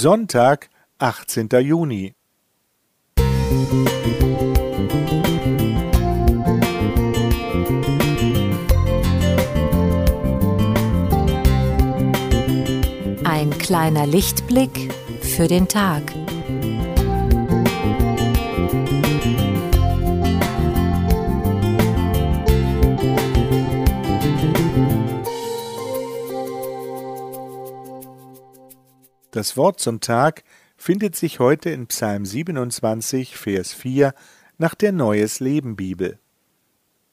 Sonntag, 18. Juni. Ein kleiner Lichtblick für den Tag. Das Wort zum Tag findet sich heute in Psalm 27, Vers 4 nach der Neues Leben Bibel.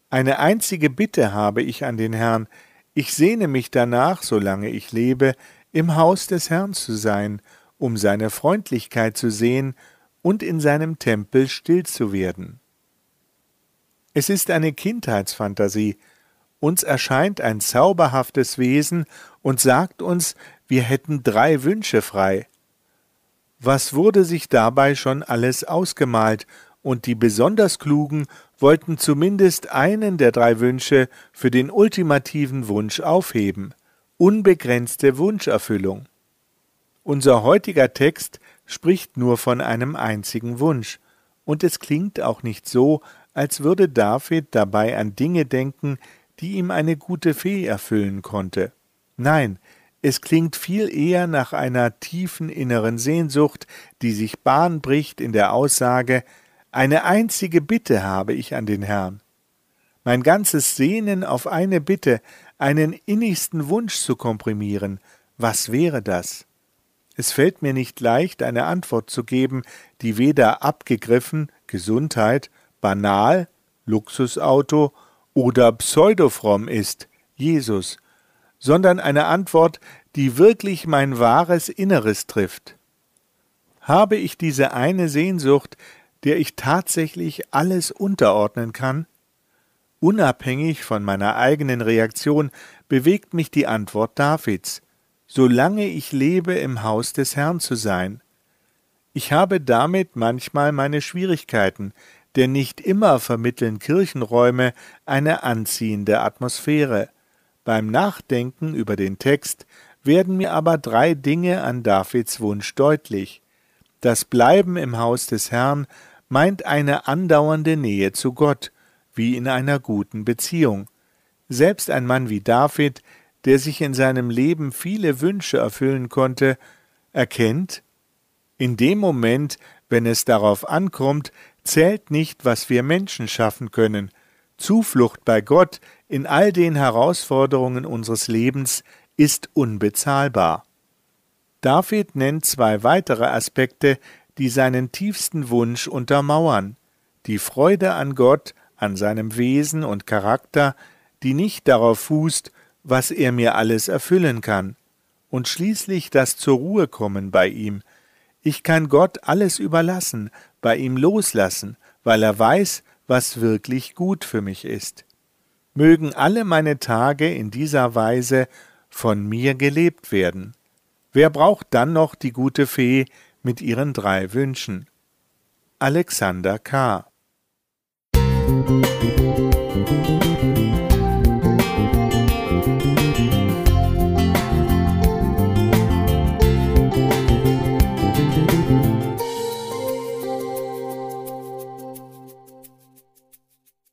Eine einzige Bitte habe ich an den Herrn, ich sehne mich danach, solange ich lebe, im Haus des Herrn zu sein, um seine Freundlichkeit zu sehen und in seinem Tempel still zu werden. Es ist eine Kindheitsfantasie, uns erscheint ein zauberhaftes Wesen und sagt uns, wir hätten drei Wünsche frei. Was wurde sich dabei schon alles ausgemalt, und die besonders Klugen wollten zumindest einen der drei Wünsche für den ultimativen Wunsch aufheben unbegrenzte Wunscherfüllung. Unser heutiger Text spricht nur von einem einzigen Wunsch, und es klingt auch nicht so, als würde David dabei an Dinge denken, die ihm eine gute Fee erfüllen konnte. Nein, es klingt viel eher nach einer tiefen inneren Sehnsucht, die sich Bahn bricht in der Aussage Eine einzige Bitte habe ich an den Herrn. Mein ganzes Sehnen auf eine Bitte, einen innigsten Wunsch zu komprimieren, was wäre das? Es fällt mir nicht leicht, eine Antwort zu geben, die weder abgegriffen, Gesundheit, banal, Luxusauto oder pseudofromm ist, Jesus, sondern eine Antwort, die wirklich mein wahres Inneres trifft. Habe ich diese eine Sehnsucht, der ich tatsächlich alles unterordnen kann? Unabhängig von meiner eigenen Reaktion bewegt mich die Antwort Davids, solange ich lebe, im Haus des Herrn zu sein. Ich habe damit manchmal meine Schwierigkeiten, denn nicht immer vermitteln Kirchenräume eine anziehende Atmosphäre. Beim Nachdenken über den Text werden mir aber drei Dinge an Davids Wunsch deutlich. Das Bleiben im Haus des Herrn meint eine andauernde Nähe zu Gott, wie in einer guten Beziehung. Selbst ein Mann wie David, der sich in seinem Leben viele Wünsche erfüllen konnte, erkennt, in dem Moment, wenn es darauf ankommt, zählt nicht, was wir Menschen schaffen können. Zuflucht bei Gott in all den Herausforderungen unseres Lebens ist unbezahlbar. David nennt zwei weitere Aspekte, die seinen tiefsten Wunsch untermauern die Freude an Gott, an seinem Wesen und Charakter, die nicht darauf fußt, was er mir alles erfüllen kann, und schließlich das zur Ruhe kommen bei ihm. Ich kann Gott alles überlassen, bei ihm loslassen, weil er weiß, was wirklich gut für mich ist. Mögen alle meine Tage in dieser Weise von mir gelebt werden. Wer braucht dann noch die gute Fee mit ihren drei Wünschen? Alexander K. Musik